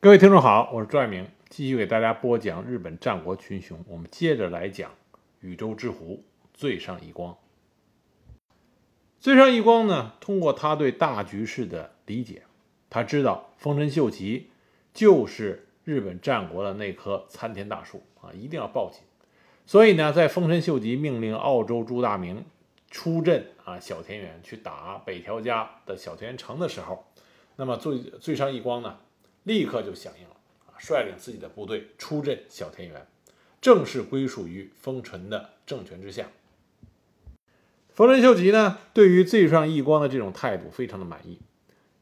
各位听众好，我是朱爱明，继续给大家播讲日本战国群雄。我们接着来讲宇宙之狐最上一光。最上一光呢，通过他对大局势的理解，他知道丰臣秀吉就是日本战国的那棵参天大树啊，一定要抱紧。所以呢，在丰臣秀吉命令澳洲朱大明出阵啊小田园去打北条家的小田园城的时候，那么最最上一光呢？立刻就响应了啊，率领自己的部队出阵小田园，正式归属于丰臣的政权之下。丰臣秀吉呢，对于最上义光的这种态度非常的满意。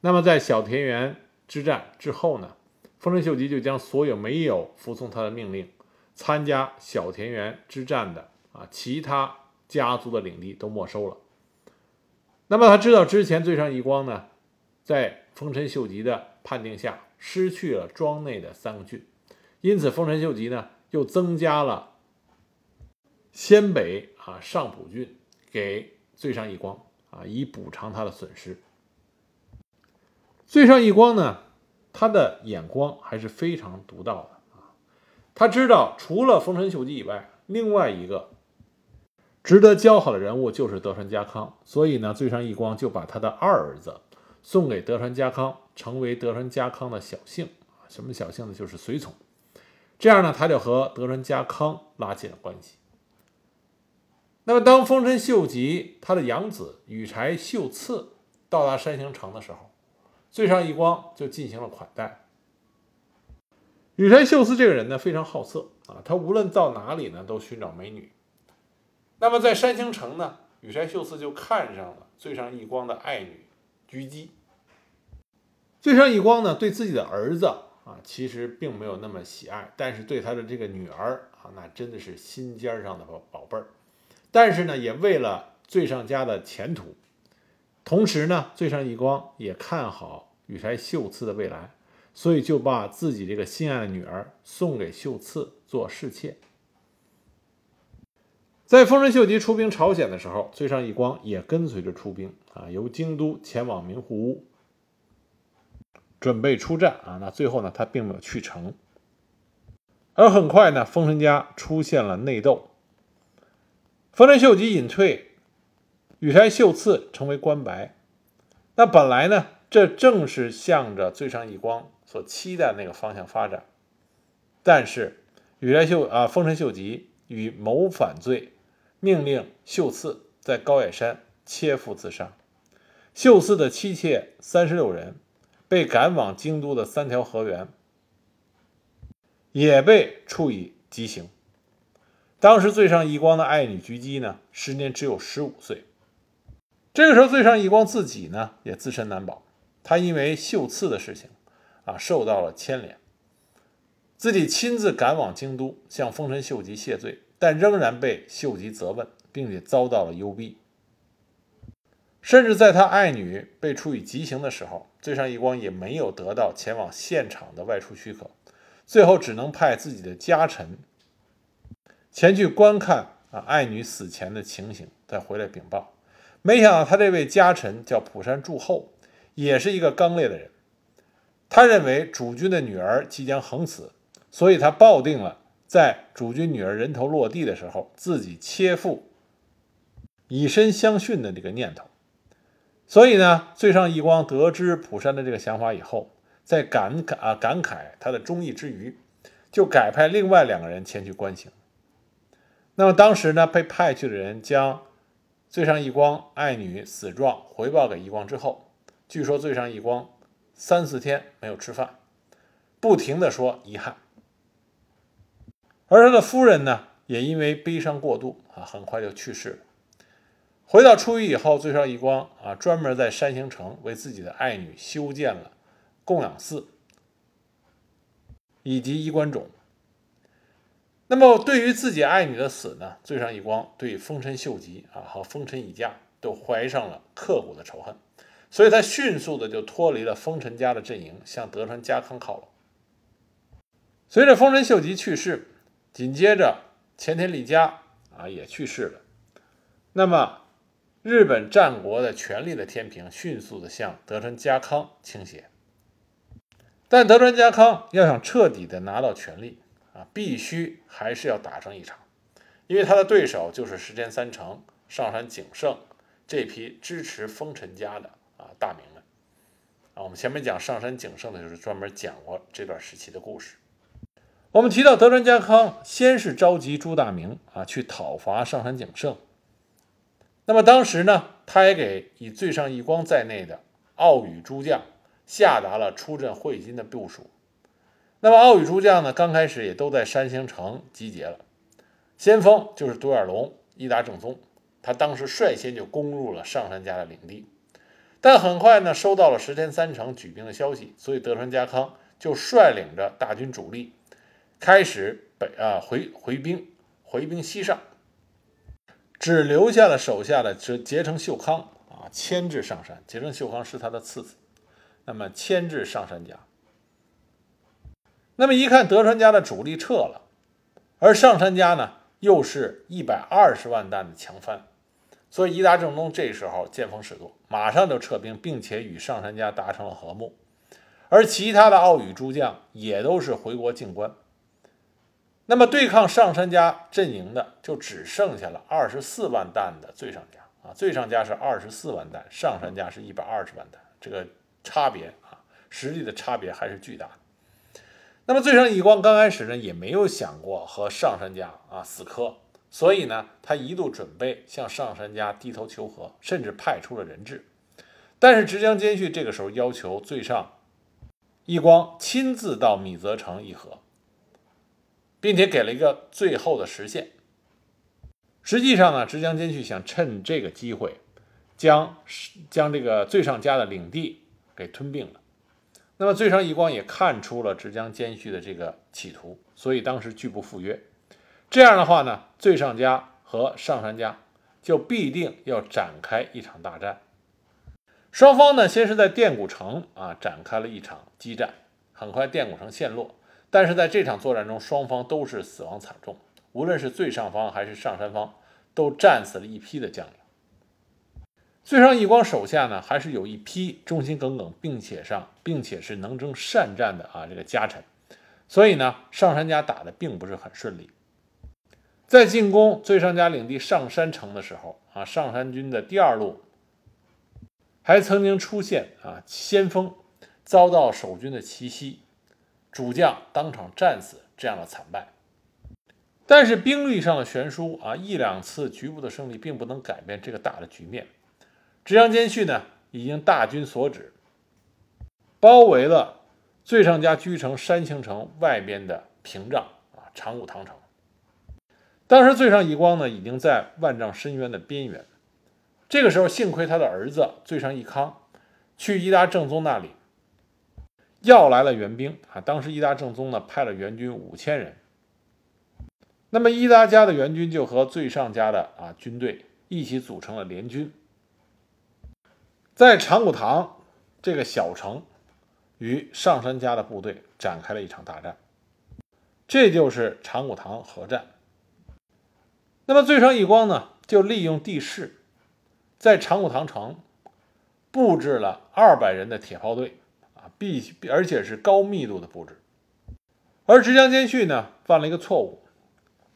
那么在小田园之战之后呢，丰臣秀吉就将所有没有服从他的命令参加小田园之战的啊其他家族的领地都没收了。那么他知道之前最上义光呢，在丰臣秀吉的判定下。失去了庄内的三个郡，因此丰臣秀吉呢又增加了鲜北啊上浦郡给最上义光啊，以补偿他的损失。最上义光呢，他的眼光还是非常独到的啊，他知道除了丰臣秀吉以外，另外一个值得交好的人物就是德川家康，所以呢，最上义光就把他的二儿子送给德川家康。成为德川家康的小姓啊，什么小姓呢？就是随从。这样呢，他就和德川家康拉近了关系。那么，当丰臣秀吉他的养子羽柴秀次到达山形城的时候，最上义光就进行了款待。羽柴秀次这个人呢，非常好色啊，他无论到哪里呢，都寻找美女。那么，在山形城呢，羽柴秀次就看上了最上义光的爱女狙击。最上义光呢，对自己的儿子啊，其实并没有那么喜爱，但是对他的这个女儿啊，那真的是心尖上的宝宝贝儿。但是呢，也为了最上家的前途，同时呢，最上义光也看好羽柴秀次的未来，所以就把自己这个心爱的女儿送给秀次做侍妾。在丰臣秀吉出兵朝鲜的时候，最上义光也跟随着出兵啊，由京都前往名护屋。准备出战啊，那最后呢，他并没有去成。而很快呢，丰臣家出现了内斗，丰臣秀吉隐退，羽柴秀次成为关白。那本来呢，这正是向着最上义光所期待那个方向发展。但是羽柴秀啊，丰臣秀吉以谋反罪，命令秀次在高野山切腹自杀。秀次的妻妾三十六人。被赶往京都的三条河原也被处以极刑。当时最上义光的爱女菊姬呢，时年只有十五岁。这个时候，最上义光自己呢也自身难保，他因为秀次的事情啊受到了牵连，自己亲自赶往京都向丰臣秀吉谢罪，但仍然被秀吉责问，并且遭到了幽闭。甚至在他爱女被处以极刑的时候，最上一光也没有得到前往现场的外出许可，最后只能派自己的家臣前去观看啊爱女死前的情形，再回来禀报。没想到他这位家臣叫浦山助后，也是一个刚烈的人。他认为主君的女儿即将横死，所以他抱定了在主君女儿人头落地的时候，自己切腹以身相殉的这个念头。所以呢，最上义光得知浦山的这个想法以后，在感慨啊感慨他的忠义之余，就改派另外两个人前去关刑。那么当时呢，被派去的人将最上义光爱女死状回报给义光之后，据说最上义光三四天没有吃饭，不停的说遗憾。而他的夫人呢，也因为悲伤过度啊，很快就去世了。回到初一以后，最上义光啊，专门在山形城为自己的爱女修建了供养寺以及衣冠冢。那么，对于自己爱女的死呢，最上义光对丰臣秀吉啊和丰臣一家都怀上了刻骨的仇恨，所以他迅速的就脱离了丰臣家的阵营，向德川家康靠拢。随着丰臣秀吉去世，紧接着前田利家啊也去世了，那么。日本战国的权力的天平迅速的向德川家康倾斜。但德川家康要想彻底的拿到权力啊，必须还是要打上一场，因为他的对手就是石田三成、上杉景胜这批支持丰臣家的啊大名们啊。我们前面讲上杉景胜的就是专门讲过这段时期的故事。我们提到德川家康，先是召集朱大明啊去讨伐上杉景胜。那么当时呢，他也给以最上义光在内的奥羽诸将下达了出阵会津的部署。那么奥羽诸将呢，刚开始也都在山形城集结了。先锋就是独眼龙伊达正宗，他当时率先就攻入了上杉家的领地，但很快呢，收到了石田三成举兵的消息，所以德川家康就率领着大军主力。开始北啊回回兵回兵西上，只留下了手下的这结成秀康啊牵制上山。结成秀康是他的次子，那么牵制上山家。那么一看德川家的主力撤了，而上山家呢又是一百二十万担的强藩，所以伊达政宗这时候见风使舵，马上就撤兵，并且与上山家达成了和睦。而其他的奥羽诸将也都是回国进关。那么对抗上杉家阵营的就只剩下了二十四万担的最上家啊，最上家是二十四万担，上杉家是一百二十万担，这个差别啊，实力的差别还是巨大的。那么最上义光刚开始呢，也没有想过和上杉家啊死磕，所以呢，他一度准备向上杉家低头求和，甚至派出了人质。但是直江兼续这个时候要求最上义光亲自到米泽城议和。并且给了一个最后的时限。实际上呢，直江兼续想趁这个机会，将将这个最上家的领地给吞并了。那么最上义光也看出了直江兼续的这个企图，所以当时拒不赴约。这样的话呢，最上家和上杉家就必定要展开一场大战。双方呢，先是在电谷城啊展开了一场激战，很快电谷城陷落。但是在这场作战中，双方都是死亡惨重，无论是最上方还是上山方，都战死了一批的将领。最上义光手下呢，还是有一批忠心耿耿，并且上，并且是能征善战的啊这个家臣，所以呢，上山家打的并不是很顺利。在进攻最上家领地上山城的时候啊，上山军的第二路还曾经出现啊先锋遭到守军的奇袭。主将当场战死，这样的惨败。但是兵力上的悬殊啊，一两次局部的胜利并不能改变这个大的局面。直江兼续呢，已经大军所指，包围了最上家居城山形城外边的屏障啊，长谷堂城。当时最上义光呢，已经在万丈深渊的边缘。这个时候，幸亏他的儿子最上义康去伊达正宗那里。要来了援兵啊！当时伊达正宗呢派了援军五千人，那么伊达家的援军就和最上家的啊军队一起组成了联军，在长谷堂这个小城与上杉家的部队展开了一场大战，这就是长谷堂合战。那么最上义光呢就利用地势，在长谷堂城布置了二百人的铁炮队。必而且是高密度的布置，而直江兼续呢犯了一个错误，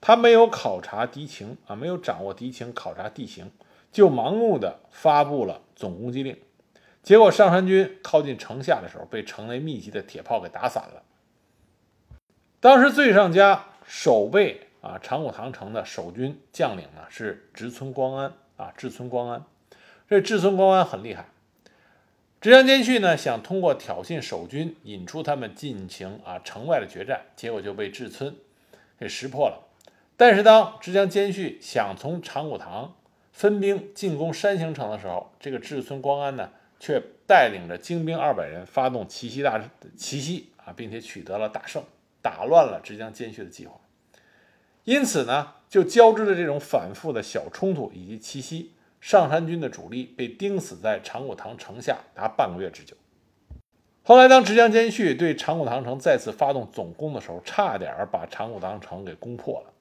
他没有考察敌情啊，没有掌握敌情，考察地形，就盲目的发布了总攻击令，结果上山军靠近城下的时候，被城内密集的铁炮给打散了。当时最上家守备啊长谷堂城的守军将领呢是植村光安啊，植村光安，这植村光安很厉害。直江兼续呢，想通过挑衅守军，引出他们进行啊城外的决战，结果就被志村给识破了。但是当直江兼续想从长谷堂分兵进攻山形城的时候，这个志村光安呢，却带领着精兵二百人发动奇袭大奇袭啊，并且取得了大胜，打乱了直江兼续的计划。因此呢，就交织着这种反复的小冲突以及奇袭。上山军的主力被钉死在长谷堂城下达半个月之久。后来，当直江兼续对长谷堂城再次发动总攻的时候，差点把长谷堂城给攻破了。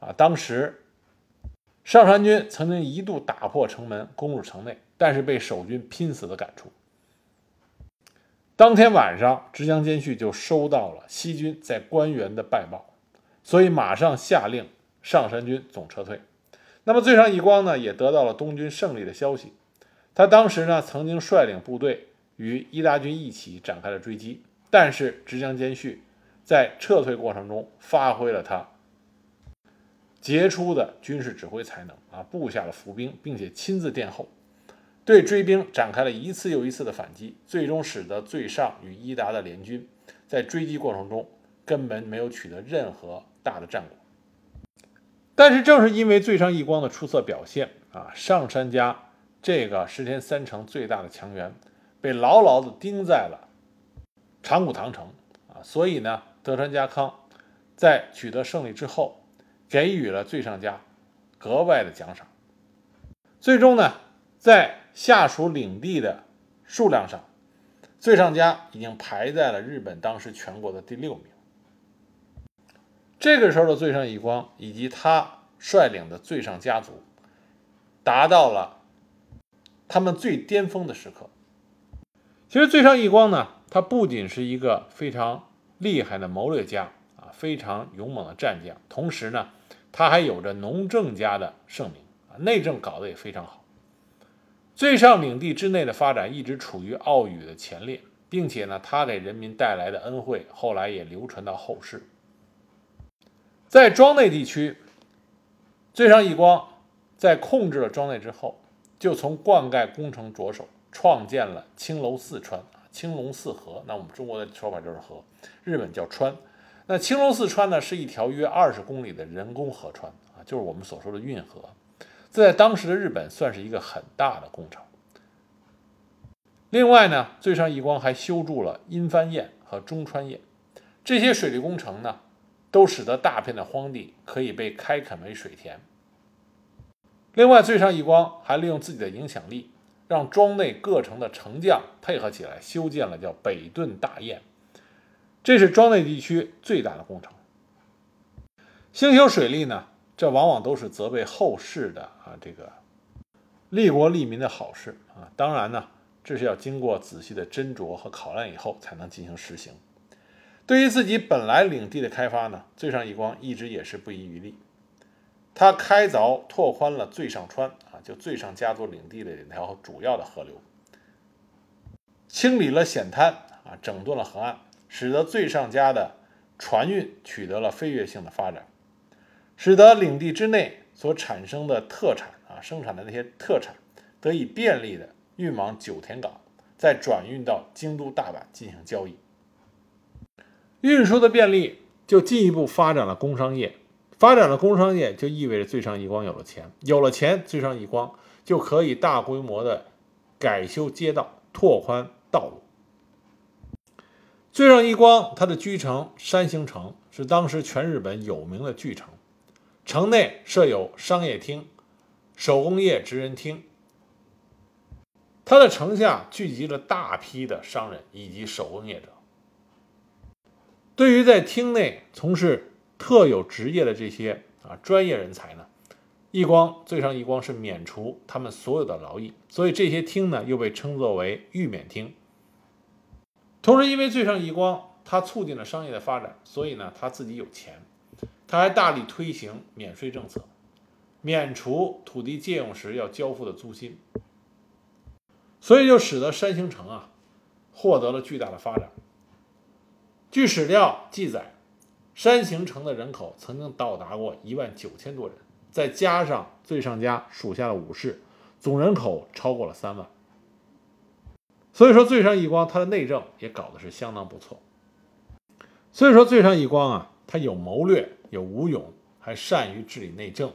啊，当时上山军曾经一度打破城门，攻入城内，但是被守军拼死的赶出。当天晚上，直江兼续就收到了西军在关原的败报，所以马上下令上山军总撤退。那么，最上义光呢，也得到了东军胜利的消息。他当时呢，曾经率领部队与伊达军一起展开了追击，但是直江兼续在撤退过程中发挥了他杰出的军事指挥才能啊，布下了伏兵，并且亲自殿后，对追兵展开了一次又一次的反击，最终使得最上与伊达的联军在追击过程中根本没有取得任何大的战果。但是正是因为最上义光的出色表现啊，上杉家这个石田三成最大的强援被牢牢地钉在了长谷堂城啊，所以呢，德川家康在取得胜利之后，给予了最上家格外的奖赏。最终呢，在下属领地的数量上，最上家已经排在了日本当时全国的第六名。这个时候的最上义光以及他率领的最上家族，达到了他们最巅峰的时刻。其实最上义光呢，他不仅是一个非常厉害的谋略家啊，非常勇猛的战将，同时呢，他还有着农政家的盛名啊，内政搞得也非常好。最上领地之内的发展一直处于奥羽的前列，并且呢，他给人民带来的恩惠，后来也流传到后世。在庄内地区，最上义光在控制了庄内之后，就从灌溉工程着手，创建了青楼四川，青龙四河。那我们中国的说法就是河，日本叫川。那青龙四川呢，是一条约二十公里的人工河川啊，就是我们所说的运河。这在当时的日本算是一个很大的工程。另外呢，最上义光还修筑了阴帆堰和中川堰，这些水利工程呢。都使得大片的荒地可以被开垦为水田。另外，最上义光还利用自己的影响力，让庄内各城的城将配合起来修建了叫北顿大堰，这是庄内地区最大的工程。兴修水利呢，这往往都是责备后世的啊，这个利国利民的好事啊。当然呢，这是要经过仔细的斟酌和考量以后才能进行实行。对于自己本来领地的开发呢，最上义光一直也是不遗余力。他开凿拓宽了最上川啊，就最上家族领地的两条主要的河流，清理了险滩啊，整顿了河岸，使得最上家的船运取得了飞跃性的发展，使得领地之内所产生的特产啊，生产的那些特产得以便利的运往九田港，再转运到京都、大阪进行交易。运输的便利，就进一步发展了工商业。发展了工商业，就意味着最上义光有了钱。有了钱，最上义光就可以大规模的改修街道，拓宽道路。最上义光他的居城山形城是当时全日本有名的巨城，城内设有商业厅、手工业职人厅。他的城下聚集了大批的商人以及手工业者。对于在厅内从事特有职业的这些啊专业人才呢，义光最上义光是免除他们所有的劳役，所以这些厅呢又被称作为御免厅。同时，因为最上义光他促进了商业的发展，所以呢他自己有钱，他还大力推行免税政策，免除土地借用时要交付的租金，所以就使得山形城啊获得了巨大的发展。据史料记载，山形城的人口曾经到达过一万九千多人，再加上最上家属下的武士，总人口超过了三万。所以说，最上义光他的内政也搞得是相当不错。所以说，最上义光啊，他有谋略，有武勇，还善于治理内政，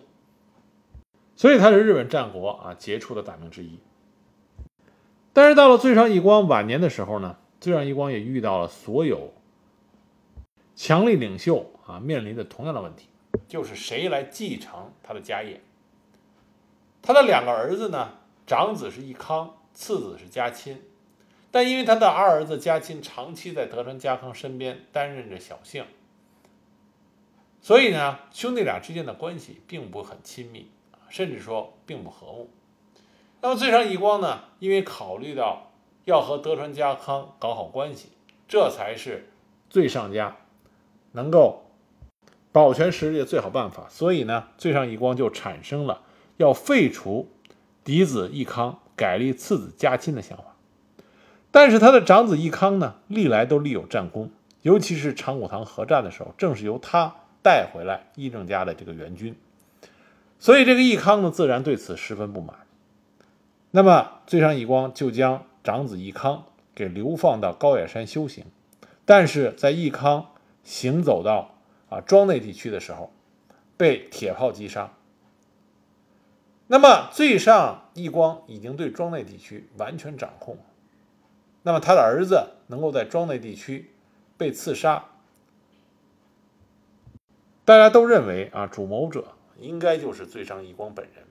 所以他是日本战国啊杰出的大名之一。但是到了最上义光晚年的时候呢，最上义光也遇到了所有。强力领袖啊，面临着同样的问题，就是谁来继承他的家业。他的两个儿子呢，长子是义康，次子是家亲，但因为他的二儿子家亲长期在德川家康身边担任着小姓，所以呢，兄弟俩之间的关系并不很亲密甚至说并不和睦。那么最上义光呢，因为考虑到要和德川家康搞好关系，这才是最上家能够保全实力的最好办法。所以呢，最上义光就产生了要废除嫡子义康，改立次子家亲的想法。但是他的长子义康呢，历来都立有战功，尤其是长谷堂合战的时候，正是由他带回来义政家的这个援军。所以这个义康呢，自然对此十分不满。那么最上义光就将长子义康给流放到高野山修行，但是在义康行走到啊庄内地区的时候，被铁炮击杀。那么最上义光已经对庄内地区完全掌控。那么他的儿子能够在庄内地区被刺杀，大家都认为啊，主谋者应该就是最上义光本人。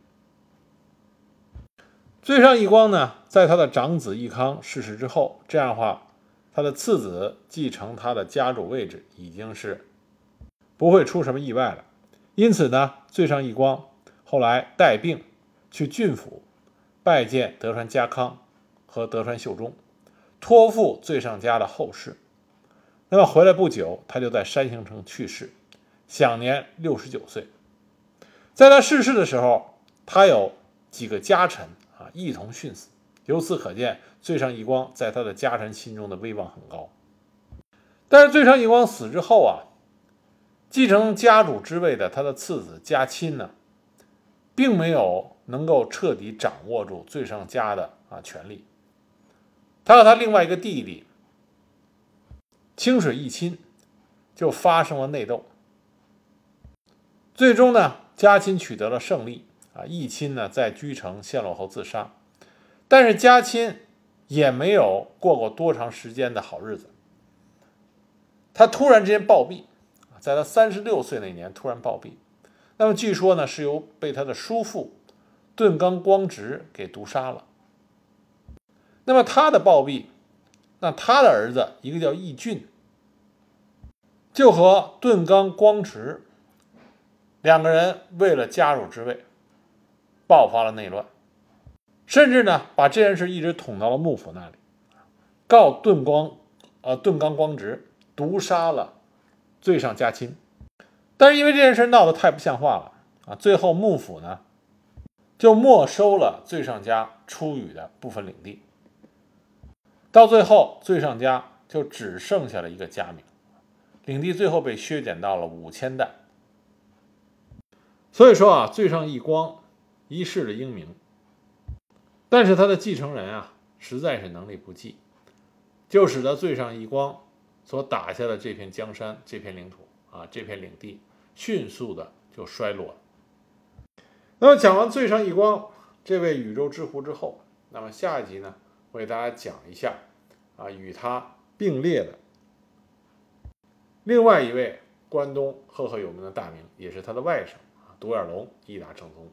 最上义光呢，在他的长子义康逝世之后，这样的话，他的次子继承他的家主位置已经是不会出什么意外了。因此呢，最上义光后来带病去郡府拜见德川家康和德川秀忠。托付最上家的后事，那么回来不久，他就在山形城去世，享年六十九岁。在他逝世的时候，他有几个家臣啊一同殉死。由此可见，最上义光在他的家臣心中的威望很高。但是最上义光死之后啊，继承家主之位的他的次子家亲呢，并没有能够彻底掌握住最上家的啊权力。他和他另外一个弟弟清水义亲就发生了内斗，最终呢，家亲取得了胜利啊，义亲呢在居城陷落后自杀，但是家亲也没有过过多长时间的好日子，他突然之间暴毙，在他三十六岁那年突然暴毙，那么据说呢是由被他的叔父盾刚光直给毒杀了。那么他的暴毙，那他的儿子一个叫义俊，就和盾刚光直两个人为了家主之位，爆发了内乱，甚至呢把这件事一直捅到了幕府那里，告盾光，呃盾刚光直毒杀了最上加亲，但是因为这件事闹得太不像话了啊，最后幕府呢就没收了最上家出羽的部分领地。到最后，最上家就只剩下了一个家名，领地最后被削减到了五千担。所以说啊，最上义光一世的英名，但是他的继承人啊，实在是能力不济，就使得最上义光所打下的这片江山、这片领土啊、这片领地，迅速的就衰落了。那么讲完最上义光这位宇宙之狐之后，那么下一集呢？我给大家讲一下，啊，与他并列的另外一位关东赫赫有名的大名，也是他的外甥啊，独眼龙伊达正宗。